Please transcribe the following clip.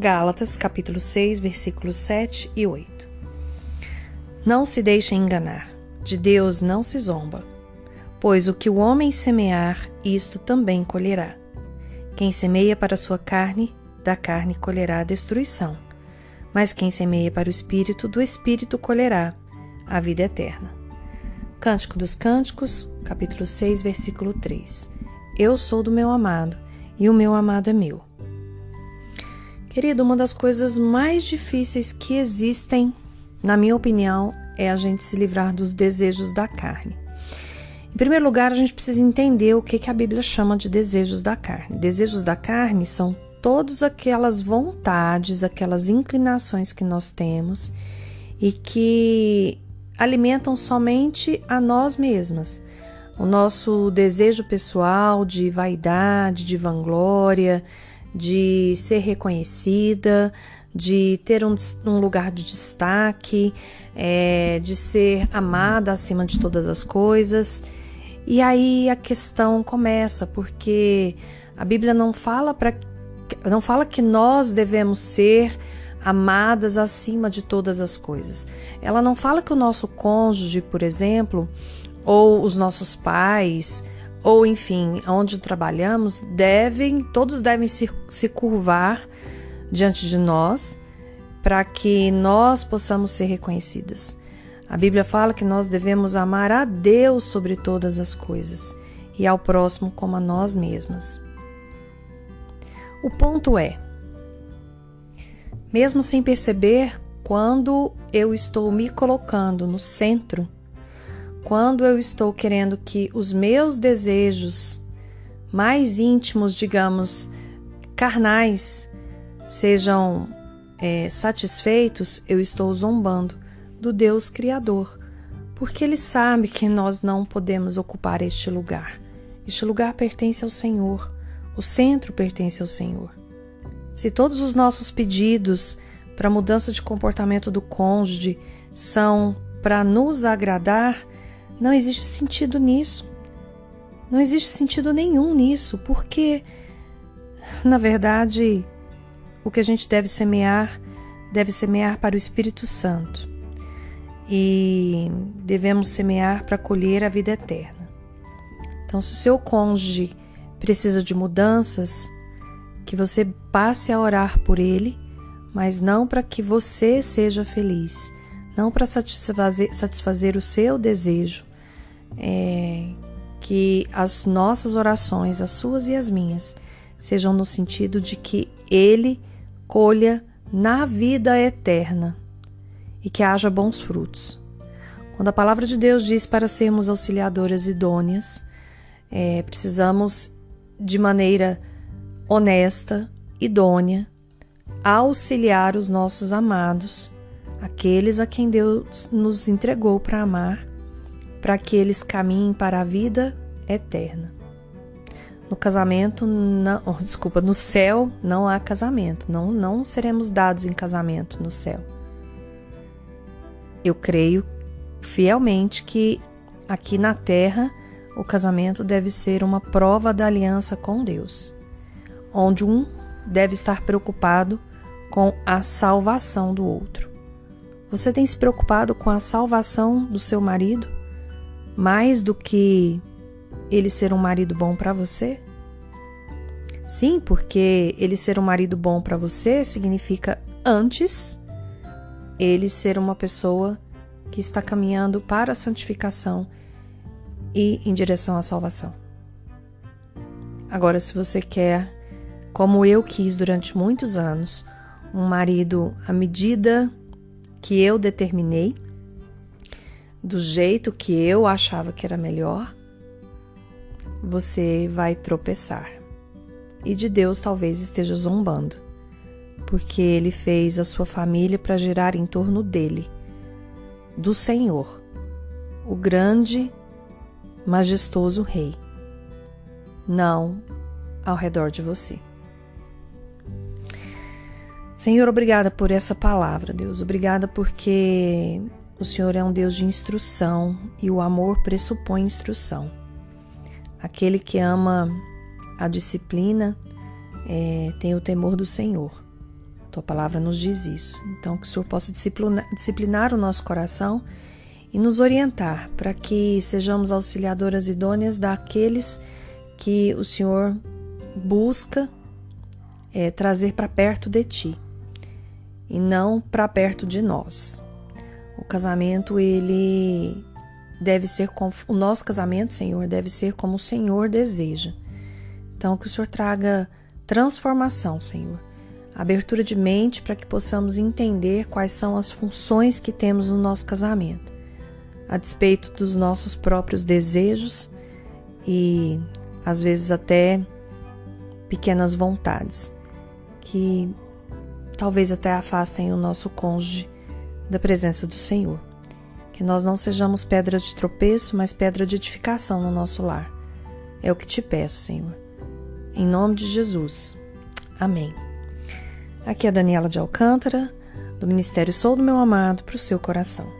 Gálatas, capítulo 6, versículos 7 e 8. Não se deixem enganar, de Deus não se zomba, pois o que o homem semear, isto também colherá. Quem semeia para a sua carne, da carne colherá a destruição, mas quem semeia para o espírito, do espírito colherá a vida eterna. Cântico dos Cânticos, capítulo 6, versículo 3. Eu sou do meu amado, e o meu amado é meu. Querido, uma das coisas mais difíceis que existem, na minha opinião, é a gente se livrar dos desejos da carne. Em primeiro lugar, a gente precisa entender o que, a Bíblia chama de desejos da carne. Desejos da carne são todas aquelas vontades, aquelas inclinações que nós temos e que alimentam somente a nós mesmas. O nosso desejo pessoal de vaidade, de vanglória, de ser reconhecida, de ter um, um lugar de destaque, é, de ser amada acima de todas as coisas. E aí a questão começa, porque a Bíblia não fala para não fala que nós devemos ser amadas acima de todas as coisas. Ela não fala que o nosso cônjuge, por exemplo, ou os nossos pais, ou enfim, onde trabalhamos, devem, todos devem se, se curvar diante de nós para que nós possamos ser reconhecidas. A Bíblia fala que nós devemos amar a Deus sobre todas as coisas e ao próximo como a nós mesmas. O ponto é, mesmo sem perceber, quando eu estou me colocando no centro, quando eu estou querendo que os meus desejos mais íntimos, digamos, carnais, sejam é, satisfeitos, eu estou zombando do Deus Criador, porque Ele sabe que nós não podemos ocupar este lugar. Este lugar pertence ao Senhor, o centro pertence ao Senhor. Se todos os nossos pedidos para mudança de comportamento do cônjuge são para nos agradar, não existe sentido nisso. Não existe sentido nenhum nisso, porque, na verdade, o que a gente deve semear, deve semear para o Espírito Santo. E devemos semear para colher a vida eterna. Então, se o seu cônjuge precisa de mudanças, que você passe a orar por ele, mas não para que você seja feliz, não para satisfazer, satisfazer o seu desejo, é, que as nossas orações, as suas e as minhas, sejam no sentido de que Ele colha na vida eterna e que haja bons frutos. Quando a palavra de Deus diz para sermos auxiliadoras idôneas, é, precisamos, de maneira honesta, idônea, auxiliar os nossos amados, aqueles a quem Deus nos entregou para amar para que eles caminhem para a vida eterna. No casamento, não, oh, desculpa, no céu não há casamento, não, não seremos dados em casamento no céu. Eu creio fielmente que aqui na terra o casamento deve ser uma prova da aliança com Deus, onde um deve estar preocupado com a salvação do outro. Você tem se preocupado com a salvação do seu marido? Mais do que ele ser um marido bom para você? Sim, porque ele ser um marido bom para você significa antes ele ser uma pessoa que está caminhando para a santificação e em direção à salvação. Agora, se você quer, como eu quis durante muitos anos, um marido à medida que eu determinei, do jeito que eu achava que era melhor, você vai tropeçar. E de Deus talvez esteja zombando, porque ele fez a sua família para girar em torno dele, do Senhor, o grande, majestoso Rei, não ao redor de você. Senhor, obrigada por essa palavra, Deus. Obrigada porque o Senhor é um Deus de instrução e o amor pressupõe instrução. Aquele que ama a disciplina é, tem o temor do Senhor. Tua palavra nos diz isso. Então, que o Senhor possa disciplinar, disciplinar o nosso coração e nos orientar para que sejamos auxiliadoras idôneas daqueles que o Senhor busca é, trazer para perto de Ti e não para perto de nós. O casamento, ele deve ser como, o nosso casamento, Senhor, deve ser como o Senhor deseja. Então, que o Senhor traga transformação, Senhor abertura de mente para que possamos entender quais são as funções que temos no nosso casamento, a despeito dos nossos próprios desejos e às vezes até pequenas vontades que talvez até afastem o nosso cônjuge da presença do Senhor. Que nós não sejamos pedra de tropeço, mas pedra de edificação no nosso lar. É o que te peço, Senhor. Em nome de Jesus. Amém. Aqui é a Daniela de Alcântara, do Ministério Sou do Meu Amado, para o seu coração.